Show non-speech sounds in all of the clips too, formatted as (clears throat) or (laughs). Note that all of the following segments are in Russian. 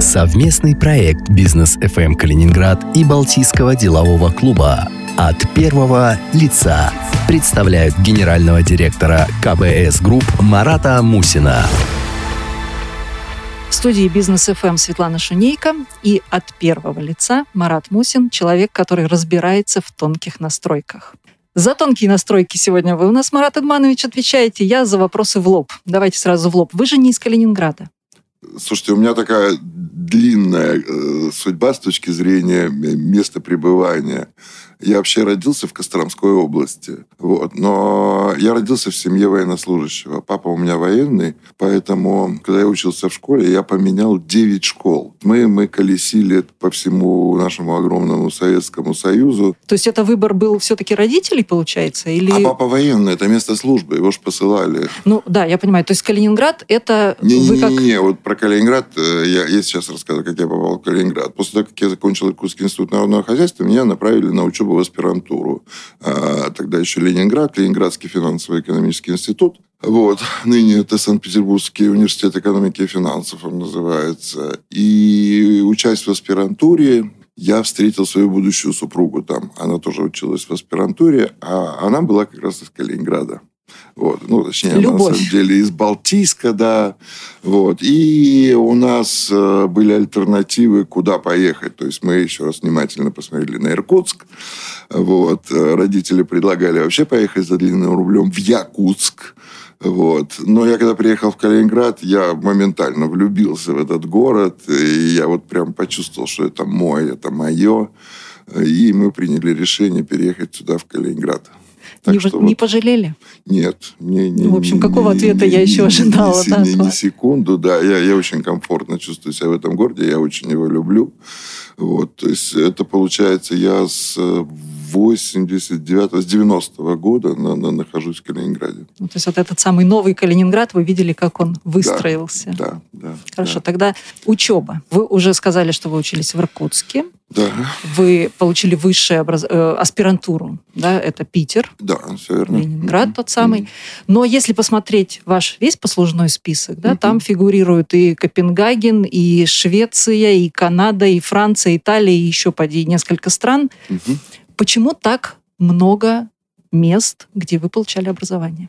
Совместный проект «Бизнес FM Калининград» и Балтийского делового клуба от первого лица представляют генерального директора КБС Групп Марата Мусина. В студии «Бизнес ФМ» Светлана Шунейко и от первого лица Марат Мусин, человек, который разбирается в тонких настройках. За тонкие настройки сегодня вы у нас, Марат Эдманович, отвечаете. Я за вопросы в лоб. Давайте сразу в лоб. Вы же не из Калининграда. Слушайте, у меня такая длинная э, судьба с точки зрения места пребывания. Я вообще родился в Костромской области. Вот. Но я родился в семье военнослужащего. Папа у меня военный, поэтому, когда я учился в школе, я поменял 9 школ. Мы, мы колесили по всему нашему огромному Советскому Союзу. То есть это выбор был все-таки родителей, получается? Или... А папа военный, это место службы, его же посылали. Ну да, я понимаю. То есть Калининград это... Не-не-не, как... не, вот про Калининград э, я, я сейчас расскажу, как я попал в Калининград. После того, как я закончил Иркутский институт народного хозяйства, меня направили на учебу в аспирантуру. А, тогда еще Ленинград, Ленинградский финансово-экономический институт. Вот. Ныне это Санкт-Петербургский университет экономики и финансов он называется. И учась в аспирантуре, я встретил свою будущую супругу там. Она тоже училась в аспирантуре, а она была как раз из Калининграда. Вот. Ну, точнее, Любовь. на самом деле из Балтийска, да. Вот. И у нас э, были альтернативы, куда поехать. То есть мы еще раз внимательно посмотрели на Иркутск. Вот. Родители предлагали вообще поехать за длинным рублем в Якутск. Вот. Но я когда приехал в Калининград, я моментально влюбился в этот город. И я вот прям почувствовал, что это мой, это мое. И мы приняли решение переехать сюда, в Калининград. Так не, что не вот, пожалели? Нет. Не, не, ну, в общем, какого не, ответа не, я еще ожидала? Ни, да, ни, ни секунду, да. Я, я очень комфортно чувствую себя в этом городе. Я очень его люблю. Вот, то есть это получается я с 89 с 90-го года на, на, нахожусь в Калининграде. Ну, то есть вот этот самый новый Калининград, вы видели, как он выстроился? Да, да. да Хорошо, да. тогда учеба. Вы уже сказали, что вы учились в Иркутске. Да. Вы получили высшую образ... э, аспирантуру, да, это Питер. Да, все верно. Ленинград mm-hmm. тот самый. Mm-hmm. Но если посмотреть ваш весь послужной список, да, mm-hmm. там фигурируют и Копенгаген, и Швеция, и Канада, и Франция, Италия, и еще поди несколько стран. Mm-hmm. Почему так много мест, где вы получали образование?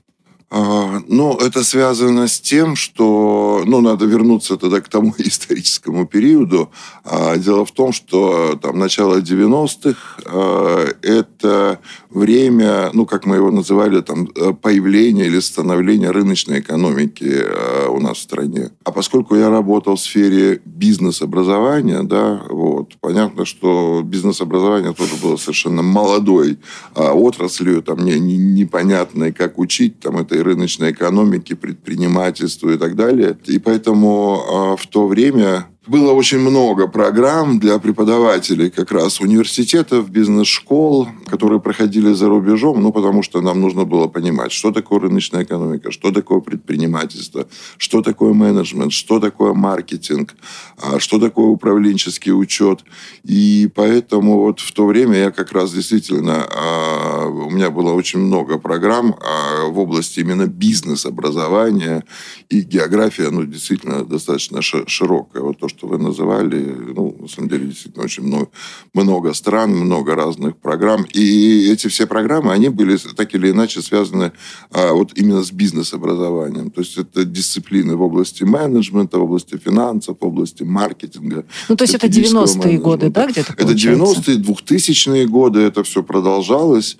А, ну, это связано с тем, что, ну, надо вернуться тогда к тому (laughs) историческому периоду. А, дело в том, что там начало 90-х а, это время, ну, как мы его называли, там, появления или становления рыночной экономики у нас в стране. А поскольку я работал в сфере бизнес-образования, да, вот, понятно, что бизнес-образование тоже было совершенно молодой отраслью, там, не, не, непонятной, как учить, там, это этой рыночной экономики, предпринимательству и так далее. И поэтому а, в то время было очень много программ для преподавателей как раз университетов, бизнес-школ, которые проходили за рубежом, ну, потому что нам нужно было понимать, что такое рыночная экономика, что такое предпринимательство, что такое менеджмент, что такое маркетинг, а, что такое управленческий учет. И поэтому вот в то время я как раз действительно, а, у меня было очень много программ а, в области именно бизнес-образования, и география, ну, действительно достаточно широкая. Вот то, что вы называли, ну, на самом деле, действительно очень много, много стран, много разных программ. И эти все программы, они были так или иначе связаны а, вот именно с бизнес-образованием. То есть это дисциплины в области менеджмента, в области финансов, в области маркетинга. Ну, то есть это 90-е годы, да, где-то Это 90-е, 2000-е годы, это все продолжалось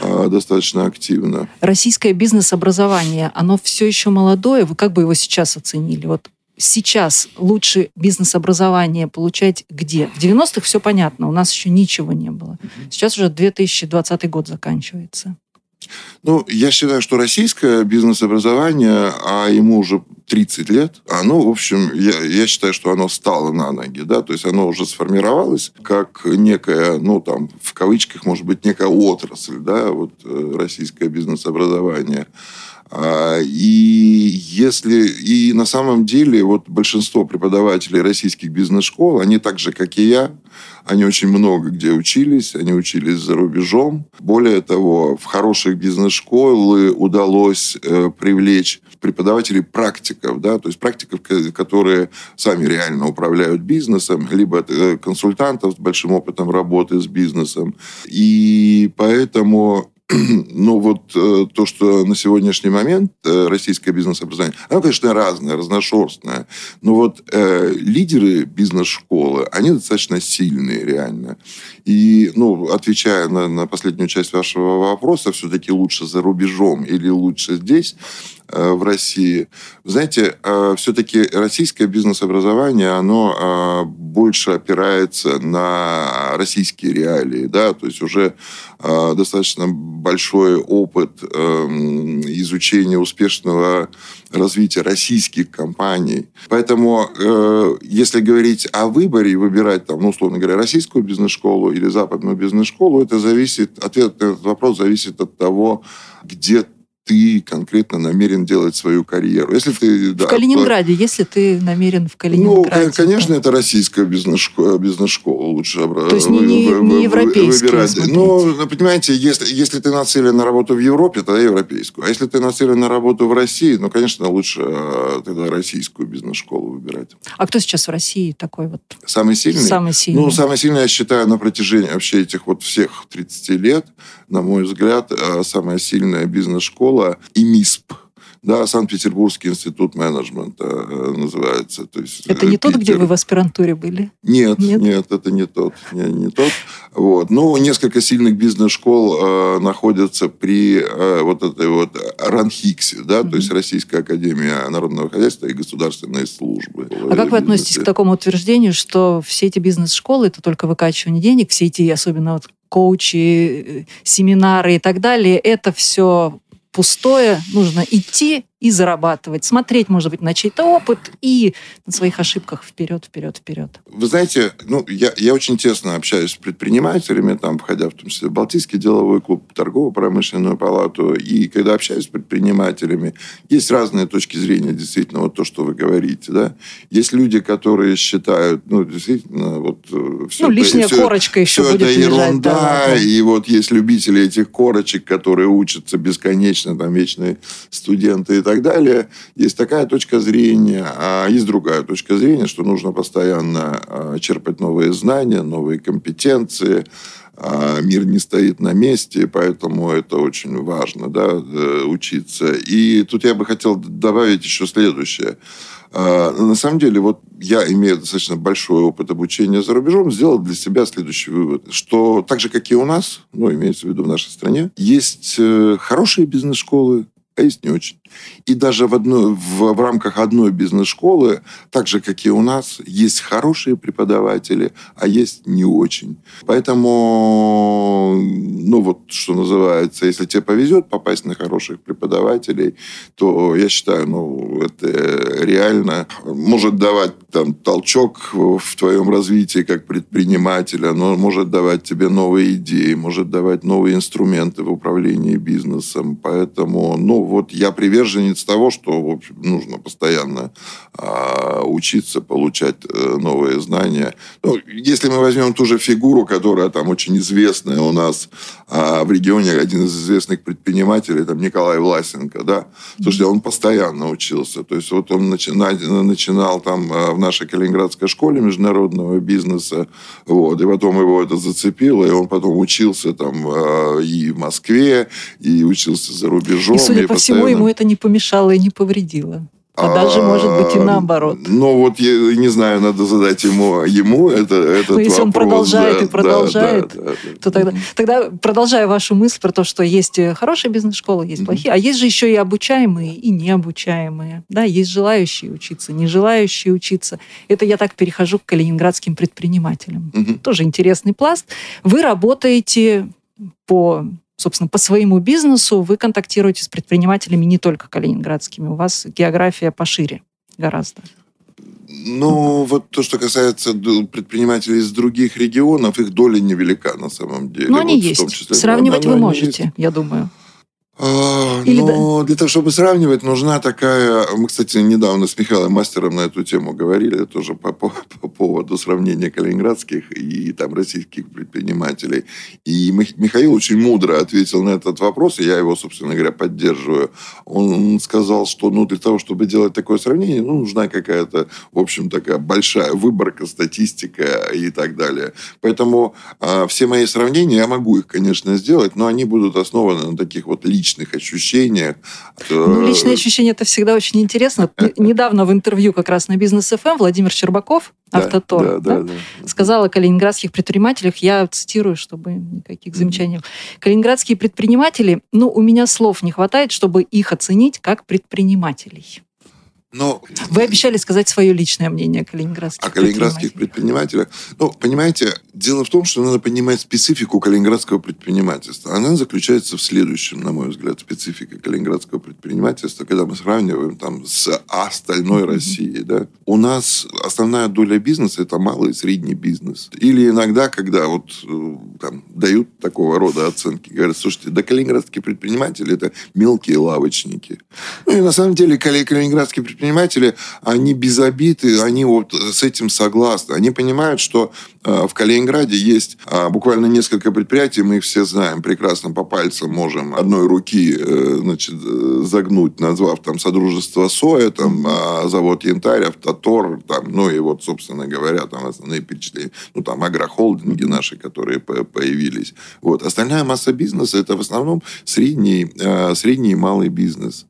а, достаточно активно. Российское бизнес-образование, оно все еще молодое. Вы как бы его сейчас оценили? Вот сейчас лучше бизнес-образование получать где? В 90-х все понятно, у нас еще ничего не было. Сейчас уже 2020 год заканчивается. Ну, я считаю, что российское бизнес-образование, а ему уже 30 лет, оно, в общем, я, я считаю, что оно стало на ноги, да, то есть оно уже сформировалось как некая, ну, там, в кавычках, может быть, некая отрасль, да, вот э, российское бизнес-образование. А, и если и на самом деле вот большинство преподавателей российских бизнес-школ, они так же, как и я, они очень много где учились, они учились за рубежом. Более того, в хороших бизнес-школы удалось э, привлечь преподавателей практиков, да, то есть практиков, которые сами реально управляют бизнесом, либо э, консультантов с большим опытом работы с бизнесом. И поэтому (clears throat) ну, вот э, то, что на сегодняшний момент э, российское бизнес-образование, оно, конечно, разное, разношерстное, но вот э, лидеры бизнес-школы, они достаточно сильные, реально. И, ну, отвечая на, на последнюю часть вашего вопроса, все-таки лучше за рубежом или лучше здесь, в России. Знаете, э, все-таки российское бизнес-образование, оно э, больше опирается на российские реалии, да, то есть уже достаточно большой опыт эм, изучения успешного развития российских компаний. Поэтому, если говорить о выборе и выбирать, там, ну, условно говоря, российскую бизнес-школу или западную бизнес-школу, это зависит, ответ на этот вопрос зависит от того, где ты конкретно намерен делать свою карьеру. Если ты, да, в Калининграде, то... если ты намерен в Калининграде. Ну, конечно, это российская бизнес-школа, бизнес-школа лучше То есть не, не, не европейская, выбирать. Ну, ну, понимаете, если, если ты нацелен на работу в Европе, тогда европейскую. А если ты нацелен на работу в России, ну, конечно, лучше э, тогда российскую бизнес-школу выбирать. А кто сейчас в России такой вот? Самый сильный? Самый сильный. Ну, самый сильный, я считаю, на протяжении вообще этих вот всех 30 лет, на мой взгляд, э, самая сильная бизнес-школа и МИСП да, Санкт-Петербургский институт менеджмента э, называется. То есть, это не Питер. тот, где вы в аспирантуре были? Нет, нет, нет это не тот. Не, не тот. Вот. Ну, несколько сильных бизнес-школ э, находятся при э, вот этой вот РАНХИКСе, да, mm-hmm. то есть Российская Академия Народного Хозяйства и Государственной Службы. А как вы относитесь к такому утверждению, что все эти бизнес-школы это только выкачивание денег, все эти, особенно вот коучи, э, семинары и так далее, это все пустое, нужно идти и зарабатывать, смотреть, может быть, на чей-то опыт и на своих ошибках вперед, вперед, вперед. Вы знаете, ну, я, я очень тесно общаюсь с предпринимателями, там, входя в том числе в Балтийский деловой клуб, торгово-промышленную палату, и когда общаюсь с предпринимателями, есть разные точки зрения, действительно, вот то, что вы говорите, да. Есть люди, которые считают, ну, действительно, вот... Э, все ну, это, лишняя все, корочка еще все будет это лежать, да, да. и вот есть любители этих корочек, которые учатся бесконечно, там, вечные студенты и так далее. Есть такая точка зрения, а есть другая точка зрения, что нужно постоянно а, черпать новые знания, новые компетенции, а мир не стоит на месте, поэтому это очень важно, да, э, учиться. И тут я бы хотел добавить еще следующее. А, на самом деле, вот я, имея достаточно большой опыт обучения за рубежом, сделал для себя следующий вывод, что так же, как и у нас, ну, имеется в виду в нашей стране, есть э, хорошие бизнес-школы, а есть не очень. И даже в, одной, в, в рамках одной бизнес-школы, так же, как и у нас, есть хорошие преподаватели, а есть не очень. Поэтому, ну вот, что называется, если тебе повезет попасть на хороших преподавателей, то я считаю, ну, это реально может давать там толчок в твоем развитии как предпринимателя, но может давать тебе новые идеи, может давать новые инструменты в управлении бизнесом. Поэтому, ну, вот я привержен приверженец того, что в общем, нужно постоянно а, учиться, получать а, новые знания. Ну, если мы возьмем ту же фигуру, которая там очень известная у нас а, в регионе, один из известных предпринимателей, там Николай Власенко, да, слушайте, он постоянно учился. То есть вот он начинал, начинал там а, в нашей Калининградской школе международного бизнеса, вот, и потом его это зацепило, и он потом учился там а, и в Москве, и учился за рубежом. И, судя и по постоянно... всему, ему это не помешало и не повредило. А, даже, может быть, и наоборот. Ну, вот, я не знаю, надо задать ему, ему это, этот Но если вопрос, он продолжает да, и продолжает, да, да, то тогда, тогда, продолжая вашу мысль про то, что есть хорошие бизнес-школы, есть mm-hmm. плохие, а есть же еще и обучаемые, и необучаемые. Да, есть желающие учиться, не желающие учиться. Это я так перехожу к калининградским предпринимателям. Mm-hmm. Тоже интересный пласт. Вы работаете по собственно, по своему бизнесу вы контактируете с предпринимателями не только калининградскими. У вас география пошире гораздо. Ну, вот то, что касается предпринимателей из других регионов, их доля невелика на самом деле. Но вот они есть. Числе, Сравнивать вы можете, есть. я думаю. А, Или но да? для того, чтобы сравнивать, нужна такая... Мы, кстати, недавно с Михаилом Мастером на эту тему говорили, тоже по, по, по поводу сравнения калининградских и там российских предпринимателей. И Михаил очень мудро ответил на этот вопрос, и я его, собственно говоря, поддерживаю. Он сказал, что ну, для того, чтобы делать такое сравнение, ну, нужна какая-то, в общем, такая большая выборка, статистика и так далее. Поэтому э, все мои сравнения, я могу их, конечно, сделать, но они будут основаны на таких вот личных личных ощущениях. Ну, личные ощущения это всегда очень интересно. (laughs) Недавно в интервью как раз на Бизнес ФМ Владимир Щербаков, Автотор, да, да, да, да. сказал о калининградских предпринимателях, я цитирую, чтобы никаких замечаний. Калининградские предприниматели, ну, у меня слов не хватает, чтобы их оценить как предпринимателей. Но... Вы обещали сказать свое личное мнение о калининградских О калининградских предпринимателях. Ну, понимаете, дело в том, что надо понимать специфику калининградского предпринимательства. Она заключается в следующем, на мой взгляд, специфика калининградского предпринимательства, когда мы сравниваем там с остальной mm-hmm. Россией. Да? У нас основная доля бизнеса – это малый и средний бизнес. Или иногда, когда вот э, там, дают такого рода оценки, говорят, слушайте, да калининградские предприниматели – это мелкие лавочники. Ну, и на самом деле калининградские предприниматели предприниматели, они без обиды, они вот с этим согласны. Они понимают, что э, в Калининграде есть а, буквально несколько предприятий, мы их все знаем прекрасно по пальцам, можем одной руки э, значит, загнуть, назвав там Содружество Соя, там а, завод Янтарь, Автотор, там, ну и вот, собственно говоря, там основные перечисления, ну там агрохолдинги наши, которые появились. Вот. Остальная масса бизнеса это в основном средний, э, средний и малый бизнес.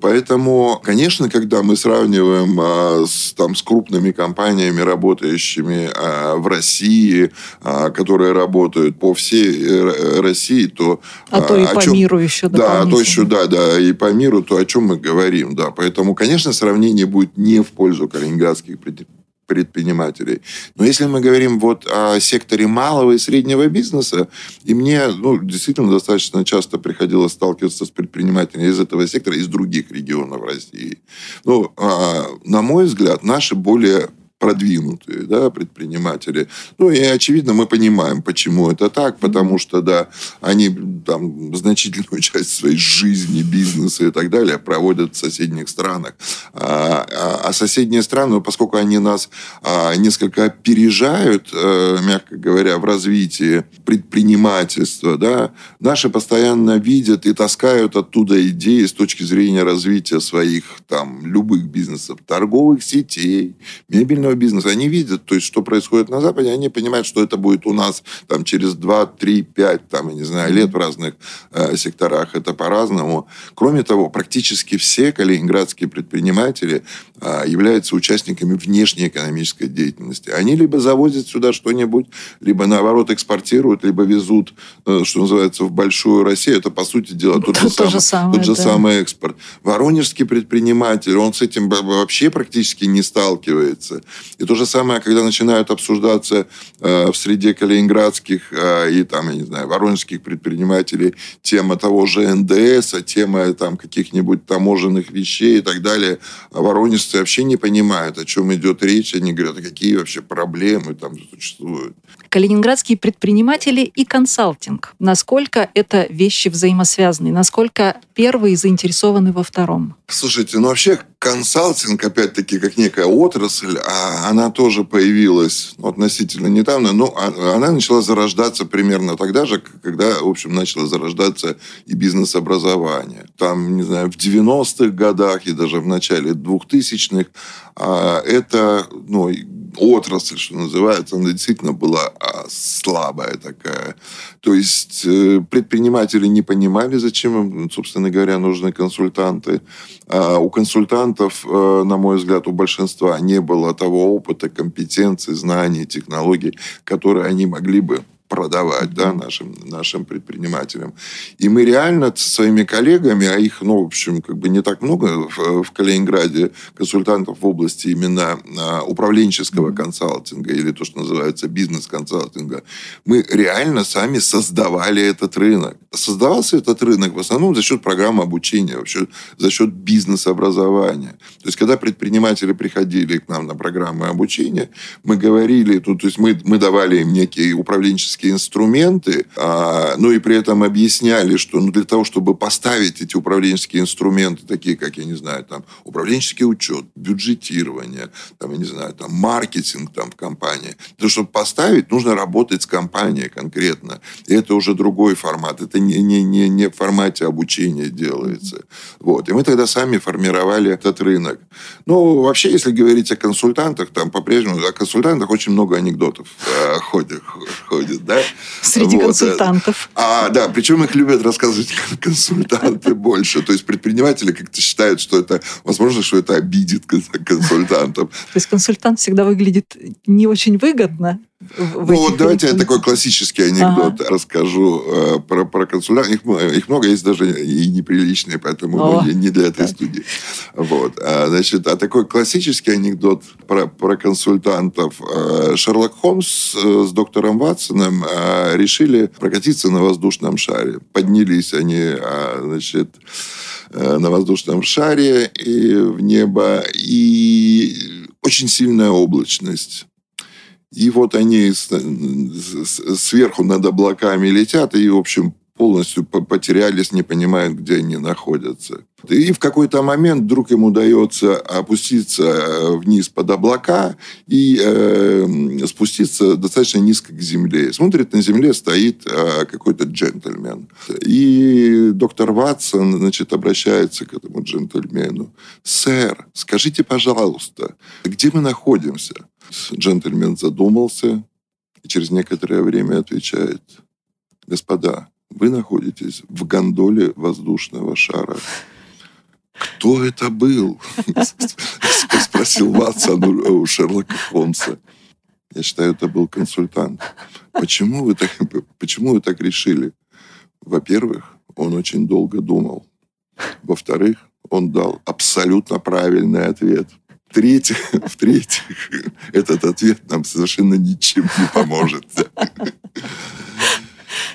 Поэтому, конечно, когда мы сравниваем а, с, там, с крупными компаниями, работающими а, в России, а, которые работают по всей э, России, то... А, а то и по чем, миру еще Да, а то еще, да, да, и по миру, то о чем мы говорим, да. Поэтому, конечно, сравнение будет не в пользу калининградских предприятий предпринимателей. Но если мы говорим вот о секторе малого и среднего бизнеса, и мне ну, действительно достаточно часто приходилось сталкиваться с предпринимателями из этого сектора, из других регионов России. Ну, а, на мой взгляд, наши более продвинутые да, предприниматели. Ну, и, очевидно, мы понимаем, почему это так, потому что, да, они там значительную (laughs) часть своей жизни, бизнеса и так далее проводят в соседних странах. А, а, а соседние страны, поскольку они нас а, несколько опережают, а, мягко говоря, в развитии предпринимательства, да, наши постоянно видят и таскают оттуда идеи с точки зрения развития своих там любых бизнесов, торговых сетей, мебельного мебельного бизнеса, они видят, то есть, что происходит на Западе, они понимают, что это будет у нас там, через 2, 3, 5, там, я не знаю, лет в разных э, секторах. Это по-разному. Кроме того, практически все калининградские предприниматели э, являются участниками внешней экономической деятельности. Они либо завозят сюда что-нибудь, либо, наоборот, экспортируют, либо везут, э, что называется, в большую Россию. Это, по сути дела, тот, же, сам, самое, тот же да. самый экспорт. Воронежский предприниматель, он с этим вообще практически не сталкивается. И то же самое, когда начинают обсуждаться э, в среде калининградских э, и там, я не знаю, воронежских предпринимателей тема того же НДС, а тема там каких-нибудь таможенных вещей и так далее, а воронежцы вообще не понимают, о чем идет речь. Они говорят, а какие вообще проблемы там существуют. Калининградские предприниматели и консалтинг. Насколько это вещи взаимосвязаны? Насколько первые заинтересованы во втором? Слушайте, ну вообще консалтинг, опять-таки, как некая отрасль, а она тоже появилась ну, относительно недавно, но а, она начала зарождаться примерно тогда же, когда, в общем, начало зарождаться и бизнес-образование. Там, не знаю, в 90-х годах и даже в начале 2000-х а, это, ну, отрасль, что называется, она действительно была а, слабая такая. То есть э, предприниматели не понимали, зачем им, собственно говоря, нужны консультанты. А у консультантов, э, на мой взгляд, у большинства не было того опыта, компетенции, знаний, технологий, которые они могли бы продавать да, нашим, нашим предпринимателям. И мы реально со своими коллегами, а их, ну, в общем, как бы не так много в, в Калининграде, консультантов в области именно а, управленческого консалтинга или то, что называется бизнес-консалтинга, мы реально сами создавали этот рынок. Создавался этот рынок в основном за счет программы обучения, вообще за счет бизнес-образования. То есть, когда предприниматели приходили к нам на программы обучения, мы говорили, то, то есть мы, мы давали им некие управленческие инструменты, а, ну и при этом объясняли, что ну, для того, чтобы поставить эти управленческие инструменты, такие как, я не знаю, там, управленческий учет, бюджетирование, там, я не знаю, там, маркетинг там, в компании, для того, чтобы поставить, нужно работать с компанией конкретно. И это уже другой формат. Это не, не, не, не в формате обучения делается. Вот. И мы тогда сами формировали этот рынок. Ну, вообще, если говорить о консультантах, там по-прежнему о консультантах очень много анекдотов э, ходит, ходит, да? Среди вот. консультантов. А, да, причем их любят рассказывать (laughs) консультанты больше. То есть предприниматели как-то считают, что это, возможно, что это обидит консультантов. То есть консультант всегда выглядит не очень выгодно, ну вот давайте я такой классический анекдот ага. расскажу э, про, про консультантов. Их, их много, есть даже и неприличные, поэтому ну, не для этой так. студии. Вот. А, значит, а такой классический анекдот про, про консультантов. Э, Шерлок Холмс э, с доктором Ватсоном решили прокатиться на воздушном шаре. Поднялись они, значит, на воздушном шаре и в небо, и очень сильная облачность. И вот они сверху над облаками летят, и, в общем, полностью потерялись, не понимают, где они находятся. И в какой-то момент вдруг им удается опуститься э, вниз под облака и э, спуститься достаточно низко к земле. Смотрит, на земле стоит э, какой-то джентльмен. И доктор Ватсон, значит, обращается к этому джентльмену. «Сэр, скажите, пожалуйста, где мы находимся?» Джентльмен задумался и через некоторое время отвечает. «Господа, вы находитесь в гондоле воздушного шара. Кто это был? Спросил Ватсон у Шерлока Холмса. Я считаю, это был консультант. Почему вы так, почему вы так решили? Во-первых, он очень долго думал. Во-вторых, он дал абсолютно правильный ответ. В-третьих, (laughs) в-третьих, этот ответ нам совершенно ничем не поможет.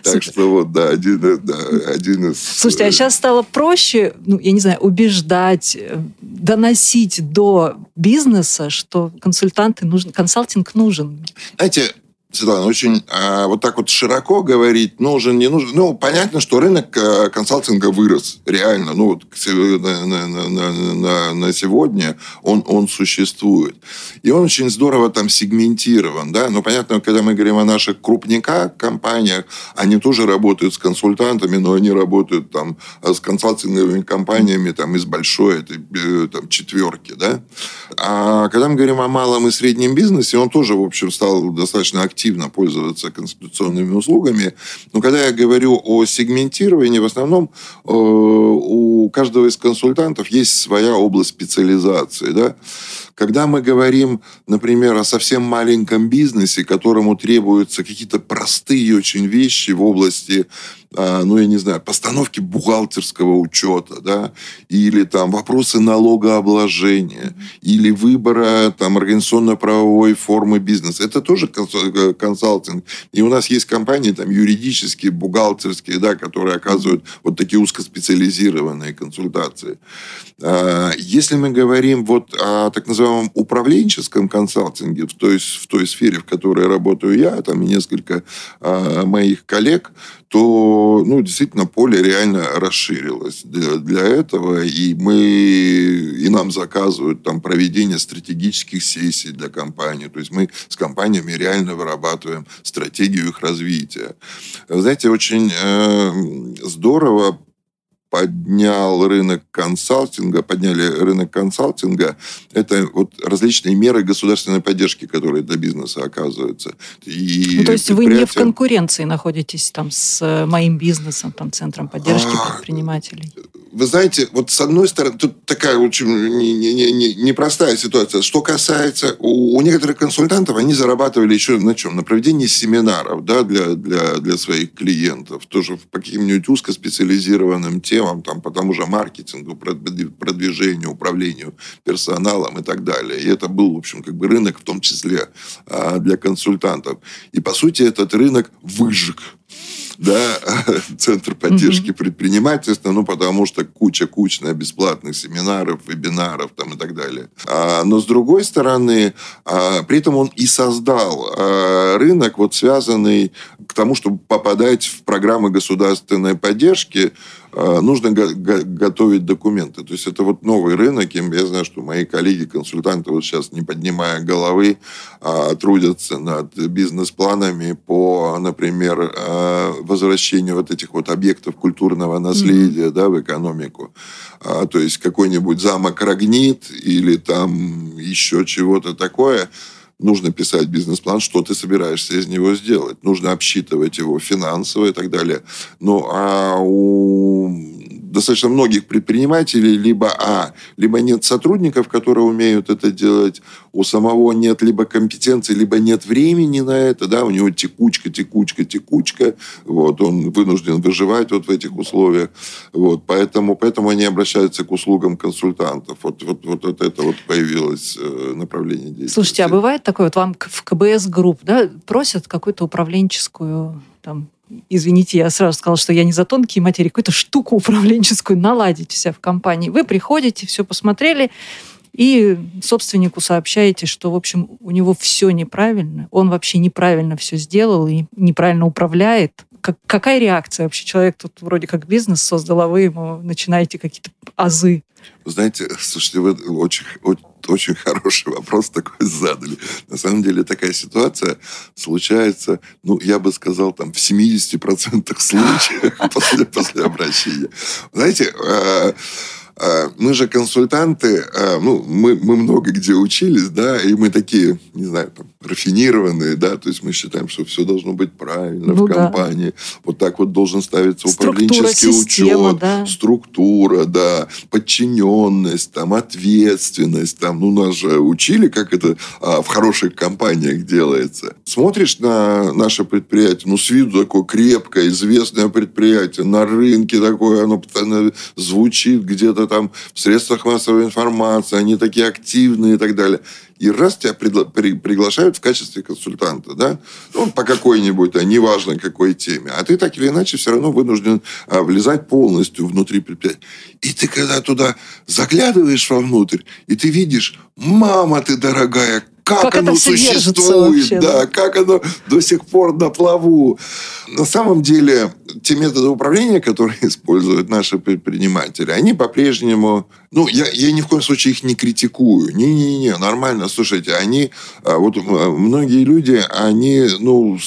Так что вот, да, один, да, один из... Слушайте, а сейчас стало проще, ну, я не знаю, убеждать, э, доносить до бизнеса, что консультанты нужны, консалтинг нужен. Знаете, Светлана, очень э, вот так вот широко говорить, нужен, не нужен. Ну, понятно, что рынок э, консалтинга вырос, реально. Ну, вот на, на, на, на, на сегодня он, он существует. И он очень здорово там сегментирован, да. Но понятно, когда мы говорим о наших крупниках, компаниях, они тоже работают с консультантами, но они работают там с консалтинговыми компаниями там из большой этой э, там, четверки, да. А когда мы говорим о малом и среднем бизнесе, он тоже, в общем, стал достаточно активным активно пользоваться конституционными услугами. Но когда я говорю о сегментировании, в основном э, у каждого из консультантов есть своя область специализации. Да? Когда мы говорим, например, о совсем маленьком бизнесе, которому требуются какие-то простые очень вещи в области а, ну, я не знаю, постановки бухгалтерского учета, да, или там вопросы налогообложения, или выбора там организационно-правовой формы бизнеса. Это тоже э, консалтинг. И у нас есть компании там юридические, бухгалтерские, да, которые оказывают вот такие узкоспециализированные консультации. А, если мы говорим вот о так называемом управленческом консалтинге, в той, в той сфере, в которой работаю я, там и несколько а, моих коллег, то ну, действительно поле реально расширилось для, для этого, и мы и нам заказывают там проведение стратегических сессий для компании. То есть мы с компаниями реально вырабатываем стратегию их развития. знаете, очень э, здорово поднял рынок консалтинга, подняли рынок консалтинга, это вот различные меры государственной поддержки, которые для бизнеса оказываются. И ну, то есть предприятия... вы не в конкуренции находитесь там с э, моим бизнесом, там, центром поддержки а, предпринимателей? Вы знаете, вот с одной стороны, тут такая очень непростая не, не, не ситуация. Что касается, у, у некоторых консультантов, они зарабатывали еще на чем? На проведении семинаров да, для, для, для своих клиентов, тоже по каким-нибудь узкоспециализированным темам темам, там, по тому же маркетингу, продвижению, управлению персоналом и так далее. И это был, в общем, как бы рынок в том числе а, для консультантов. И, по сути, этот рынок выжег да, (laughs) центр поддержки предпринимательства, ну, потому что куча-кучная бесплатных семинаров, вебинаров там и так далее. А, но с другой стороны, а, при этом он и создал а, рынок, вот связанный к тому, чтобы попадать в программы государственной поддержки, а, нужно готовить документы. То есть это вот новый рынок. Я знаю, что мои коллеги-консультанты вот сейчас, не поднимая головы, трудятся над бизнес-планами по, например, возвращению вот этих вот объектов культурного наследия mm-hmm. да, в экономику. То есть какой-нибудь замок Рогнит или там еще чего-то такое – нужно писать бизнес-план, что ты собираешься из него сделать. Нужно обсчитывать его финансово и так далее. Ну, а у достаточно многих предпринимателей либо А, либо нет сотрудников, которые умеют это делать, у самого нет либо компетенции, либо нет времени на это, да, у него текучка, текучка, текучка, вот, он вынужден выживать вот в этих условиях, вот, поэтому, поэтому они обращаются к услугам консультантов. Вот, вот, вот, вот это вот появилось э, направление действия. Слушайте, а бывает такое, вот вам в КБС групп, да, просят какую-то управленческую там извините, я сразу сказала, что я не за тонкие материи, какую-то штуку управленческую наладить вся в компании. Вы приходите, все посмотрели, и собственнику сообщаете, что, в общем, у него все неправильно, он вообще неправильно все сделал и неправильно управляет. Как, какая реакция вообще? Человек тут вроде как бизнес создал, а вы ему начинаете какие-то азы. Знаете, слушайте, вы очень, очень хороший вопрос такой задали. На самом деле такая ситуация случается, ну, я бы сказал, там, в 70% случаев (laughs) после, обращения. Знаете, э, мы же консультанты, э, ну, мы, мы много где учились, да, и мы такие, не знаю, там, рафинированные, да, то есть мы считаем, что все должно быть правильно ну, в компании. Да. Вот так вот должен ставиться управленческий система, учет, да. структура, да, подчиненность, там, ответственность, там, ну, нас же учили, как это а, в хороших компаниях делается. Смотришь на наше предприятие, ну, с виду такое крепкое, известное предприятие, на рынке такое, оно постоянно звучит где-то там в средствах массовой информации, они такие активные и так далее и раз тебя пригла- при- приглашают в качестве консультанта, да, ну, по какой-нибудь, а неважно какой теме, а ты так или иначе все равно вынужден а, влезать полностью внутри предприятия. И ты когда туда заглядываешь вовнутрь, и ты видишь, мама ты дорогая, как, как оно существует, вообще, да, да, как оно до сих пор на плаву. На самом деле, те методы управления, которые (laughs) используют наши предприниматели, они по-прежнему... Ну, я, я ни в коем случае их не критикую. Не-не-не, нормально. Слушайте, они... А, вот а, многие люди, они, ну,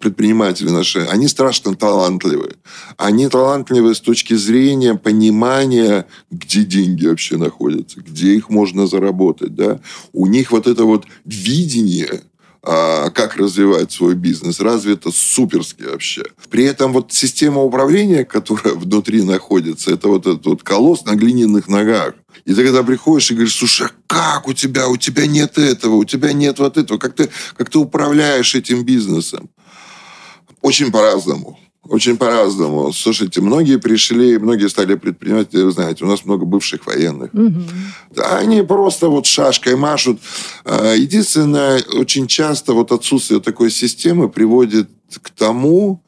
предприниматели наши, они страшно талантливы. Они талантливы с точки зрения понимания, где деньги вообще находятся, где их можно заработать, да. У них вот это вот видение а, как развивать свой бизнес, развито суперски вообще. При этом вот система управления, которая внутри находится, это вот этот вот колосс на глиняных ногах. И ты когда приходишь и говоришь, слушай, а как у тебя, у тебя нет этого, у тебя нет вот этого, как ты, как ты управляешь этим бизнесом? Очень по-разному. Очень по-разному. Слушайте, многие пришли, многие стали предпринимателями, вы знаете, у нас много бывших военных. Угу. Они просто вот шашкой машут. А, единственное, очень часто вот отсутствие такой системы приводит к тому,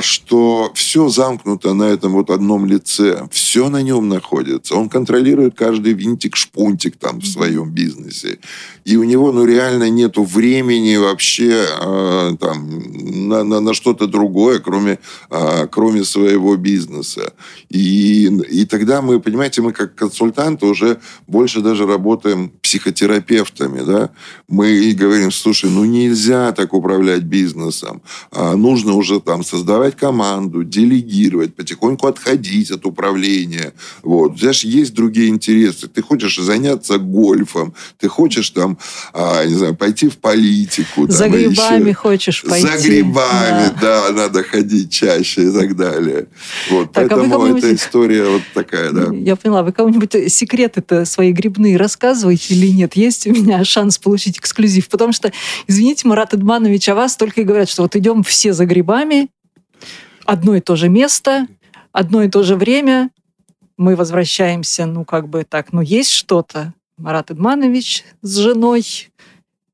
что все замкнуто на этом вот одном лице, все на нем находится. Он контролирует каждый винтик-шпунтик там в своем бизнесе. И у него, ну, реально нету времени вообще э, там на, на, на что-то другое, кроме, э, кроме своего бизнеса. И, и тогда мы, понимаете, мы как консультанты уже больше даже работаем психотерапевтами, да. Мы говорим, слушай, ну, нельзя так управлять бизнесом. А нужно уже там создавать команду, делегировать, потихоньку отходить от управления. Вот. Знаешь, есть другие интересы. Ты хочешь заняться гольфом, ты хочешь там, а, не знаю, пойти в политику. За грибами еще. хочешь пойти. За грибами, да. да, надо ходить чаще и так далее. Вот, так, а поэтому а эта история вот такая, да. Я поняла. Вы кому-нибудь секреты-то свои грибные рассказываете или нет? Есть у меня шанс получить эксклюзив? Потому что, извините, Марат Эдманович, о вас только и говорят, что вот идем все за грибами, одно и то же место, одно и то же время, мы возвращаемся, ну, как бы так, ну, есть что-то. Марат Идманович с женой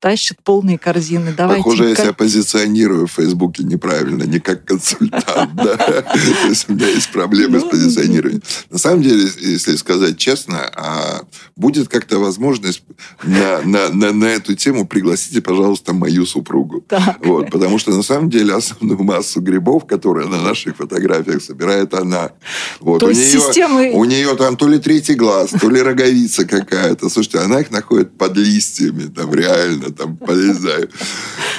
тащат полные корзины. Давайте, Похоже, я себя позиционирую в Фейсбуке неправильно, не как консультант. (laughs) То есть у меня есть проблемы с ну, позиционированием. На самом деле, если сказать честно, а будет как-то возможность на эту тему пригласите, пожалуйста, мою супругу. (laughs) Вот, потому что на самом деле основную массу грибов, которые на наших фотографиях собирает она. Вот. У нее. У нее там то ли третий глаз, то ли роговица какая-то. Слушайте, она их находит под листьями, там реально, там, знаю.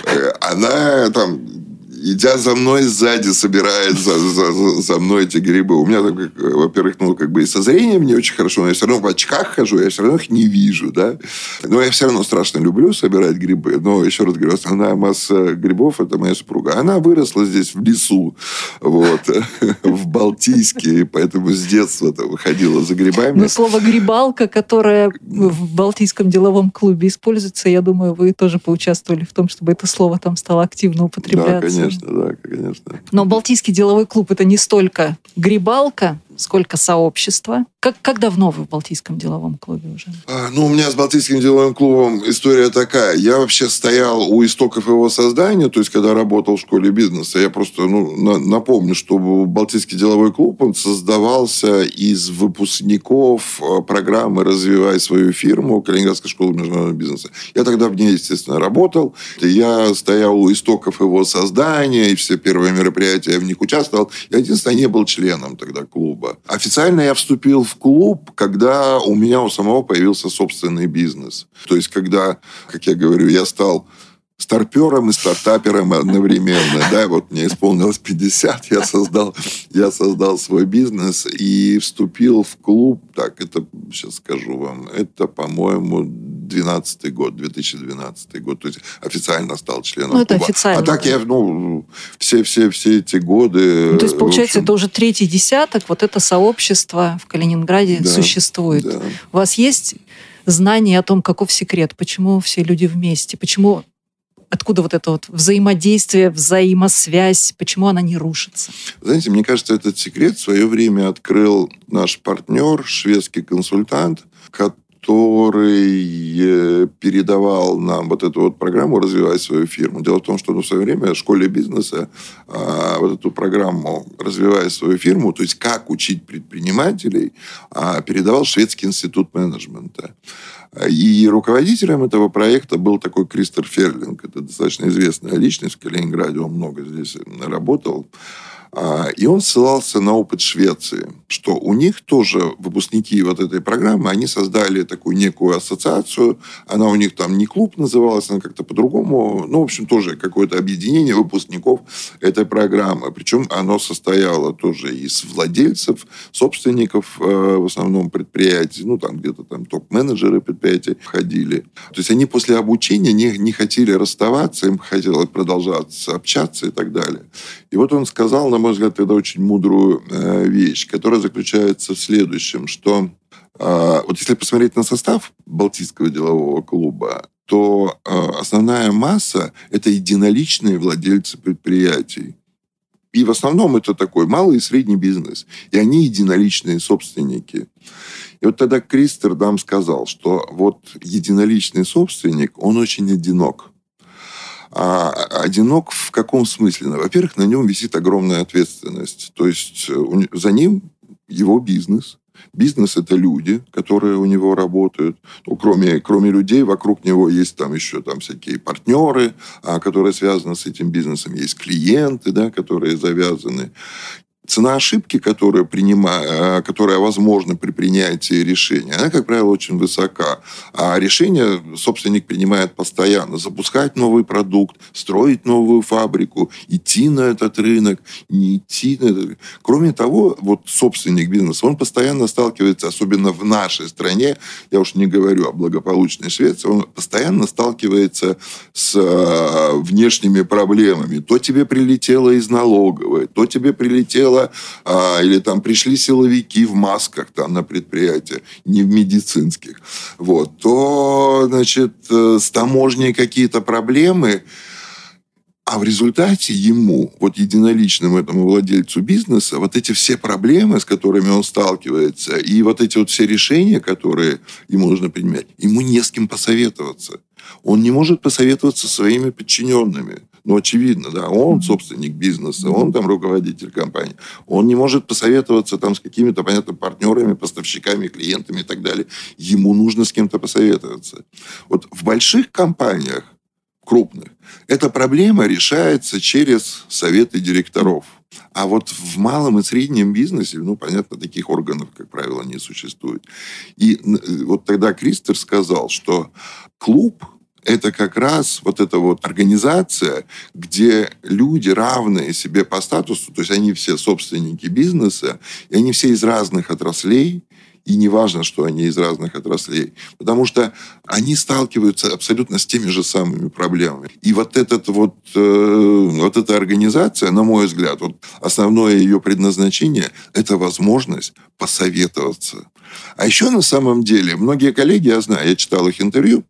Э, она там идя за мной сзади, собирает за, за, за мной эти грибы. У меня, во-первых, ну, как бы и со зрением не очень хорошо, но я все равно в очках хожу, я все равно их не вижу, да. Но я все равно страшно люблю собирать грибы. Но, еще раз говорю, основная масса грибов – это моя супруга. Она выросла здесь, в лесу, вот, (laughs) в Балтийске, поэтому с детства выходила за грибами. Но слово «грибалка», которое в Балтийском деловом клубе используется, я думаю, вы тоже поучаствовали в том, чтобы это слово там стало активно употребляться. Да, конечно конечно, да, конечно. Но Балтийский деловой клуб это не столько грибалка, сколько сообщества. Как, как давно вы в Балтийском деловом клубе уже? А, ну, у меня с Балтийским деловым клубом история такая. Я вообще стоял у истоков его создания, то есть, когда работал в школе бизнеса. Я просто ну, на, напомню, что Балтийский деловой клуб, он создавался из выпускников а, программы «Развивай свою фирму» Калининградской школы международного бизнеса. Я тогда в ней, естественно, работал. Я стоял у истоков его создания, и все первые мероприятия в них участвовал. Я, единственное, не был членом тогда клуба. Официально я вступил в клуб, когда у меня у самого появился собственный бизнес. То есть, когда, как я говорю, я стал старпером и стартапером одновременно. Да, вот мне исполнилось 50, я создал, я создал свой бизнес и вступил в клуб, так, это, сейчас скажу вам, это, по-моему, 12 год, 2012 год, то есть официально стал членом ну, это клуба. официально. А так да. я, ну, все-все все эти годы... Ну, то есть, получается, общем... это уже третий десяток, вот это сообщество в Калининграде да, существует. Да. У вас есть знание о том, каков секрет, почему все люди вместе, почему Откуда вот это вот взаимодействие, взаимосвязь, почему она не рушится? Знаете, мне кажется, этот секрет в свое время открыл наш партнер, шведский консультант, который э, передавал нам вот эту вот программу «Развивай свою фирму». Дело в том, что ну, в свое время в школе бизнеса а, вот эту программу «Развивай свою фирму», то есть как учить предпринимателей, а, передавал Шведский институт менеджмента. И руководителем этого проекта был такой Кристер Ферлинг. Это достаточно известная личность в Калининграде. Он много здесь работал. А, и он ссылался на опыт Швеции, что у них тоже выпускники вот этой программы, они создали такую некую ассоциацию. Она у них там не клуб называлась, она как-то по-другому. Ну, в общем, тоже какое-то объединение выпускников этой программы. Причем оно состояло тоже из владельцев, собственников э, в основном предприятий. Ну, там где-то там топ-менеджеры предприятий ходили. То есть они после обучения не, не хотели расставаться, им хотелось продолжать общаться и так далее. И вот он сказал нам мой взгляд, тогда очень мудрую э, вещь, которая заключается в следующем, что э, вот если посмотреть на состав Балтийского делового клуба, то э, основная масса – это единоличные владельцы предприятий. И в основном это такой малый и средний бизнес. И они единоличные собственники. И вот тогда Кристер нам сказал, что вот единоличный собственник, он очень одинок. А одинок в каком смысле? Ну, во-первых, на нем висит огромная ответственность. То есть э, за ним его бизнес. Бизнес – это люди, которые у него работают. Ну, кроме, кроме людей, вокруг него есть там еще там всякие партнеры, а, которые связаны с этим бизнесом. Есть клиенты, да, которые завязаны цена ошибки, которая, принима, которая возможна при принятии решения, она, как правило, очень высока. А решение собственник принимает постоянно. Запускать новый продукт, строить новую фабрику, идти на этот рынок, не идти на этот Кроме того, вот собственник бизнеса, он постоянно сталкивается, особенно в нашей стране, я уж не говорю о благополучной Швеции, он постоянно сталкивается с э, внешними проблемами. То тебе прилетело из налоговой, то тебе прилетело дело, а, или там пришли силовики в масках там на предприятие, не в медицинских, вот, то, значит, э, с таможней какие-то проблемы, А в результате ему, вот единоличному этому владельцу бизнеса, вот эти все проблемы, с которыми он сталкивается, и вот эти вот все решения, которые ему нужно принимать, ему не с кем посоветоваться. Он не может посоветоваться со своими подчиненными. Ну, очевидно, да, он собственник бизнеса, он там руководитель компании. Он не может посоветоваться там с какими-то, понятно, партнерами, поставщиками, клиентами и так далее. Ему нужно с кем-то посоветоваться. Вот в больших компаниях крупных. Эта проблема решается через советы директоров. А вот в малом и среднем бизнесе, ну, понятно, таких органов, как правило, не существует. И вот тогда Кристер сказал, что клуб это как раз вот эта вот организация, где люди равные себе по статусу, то есть они все собственники бизнеса, и они все из разных отраслей, и не важно, что они из разных отраслей, потому что они сталкиваются абсолютно с теми же самыми проблемами. И вот, этот вот, э, вот эта организация, на мой взгляд, вот основное ее предназначение – это возможность посоветоваться. А еще на самом деле, многие коллеги, я знаю, я читал их интервью,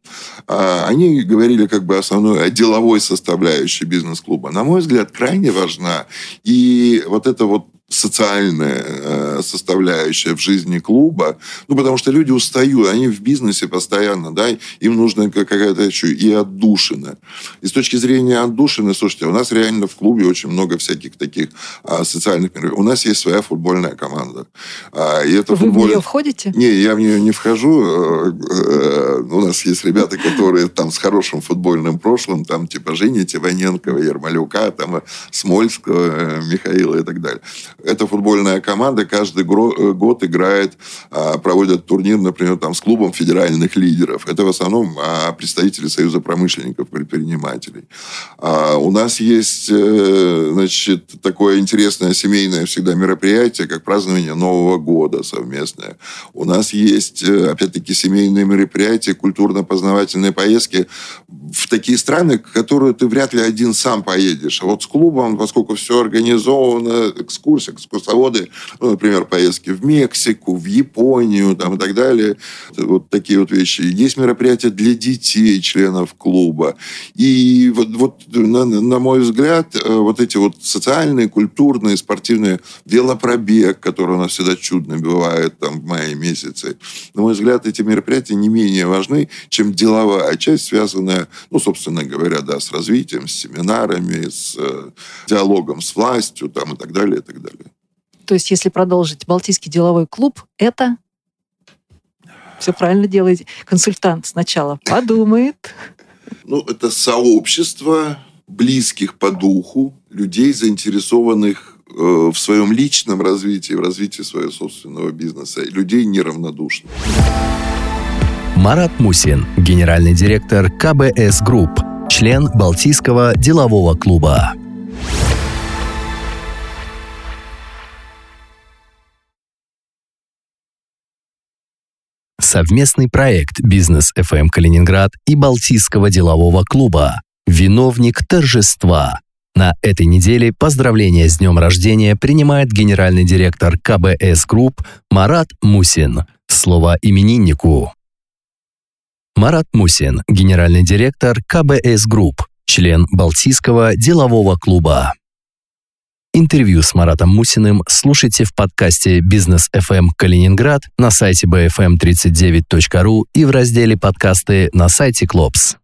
э, они говорили как бы основной о деловой составляющей бизнес-клуба. На мой взгляд, крайне важна. И вот это вот социальная э, составляющая в жизни клуба, ну, потому что люди устают, они в бизнесе постоянно, да, им нужна какая-то еще и отдушина. И с точки зрения отдушины, слушайте, у нас реально в клубе очень много всяких таких а, социальных мероприятий. У нас есть своя футбольная команда. А, и это Вы футболь... в нее входите? Не, я в нее не вхожу. Э, э, у нас есть ребята, которые там с хорошим футбольным прошлым, там типа Жени Тиваненкова, Ермолюка, там Смольского, Михаила и так далее. Эта футбольная команда каждый э, год играет, а, проводит турнир, например, там, с клубом федеральных лидеров. Это в основном а, представители Союза промышленников, предпринимателей. А, у нас есть э, значит, такое интересное семейное всегда мероприятие, как празднование Нового года совместное. У нас есть, э, опять-таки, семейные мероприятия, культурно-познавательные поездки в такие страны, в которые ты вряд ли один сам поедешь. А вот с клубом, поскольку все организовано, экскурсия, экскурсоводы, ну, например, поездки в Мексику, в Японию там, и так далее. Вот такие вот вещи. Есть мероприятия для детей, членов клуба. И вот, вот на, на мой взгляд, э, вот эти вот социальные, культурные, спортивные, велопробег, который у нас всегда чудно бывает там в мае месяце, на мой взгляд, эти мероприятия не менее важны, чем деловая часть, связанная, ну, собственно говоря, да, с развитием, с семинарами, с э, диалогом с властью там, и так далее, и так далее. То есть, если продолжить, Балтийский деловой клуб – это все правильно делаете. Консультант сначала подумает. Ну, это сообщество близких по духу, людей, заинтересованных э, в своем личном развитии, в развитии своего собственного бизнеса, людей неравнодушных. Марат Мусин, генеральный директор КБС Групп, член Балтийского делового клуба. Совместный проект «Бизнес FM Калининград» и Балтийского делового клуба «Виновник торжества». На этой неделе поздравления с днем рождения принимает генеральный директор КБС Групп Марат Мусин. Слово имениннику. Марат Мусин, генеральный директор КБС Групп, член Балтийского делового клуба. Интервью с Маратом Мусиным слушайте в подкасте «Бизнес FM Калининград» на сайте bfm39.ru и в разделе «Подкасты» на сайте Клопс.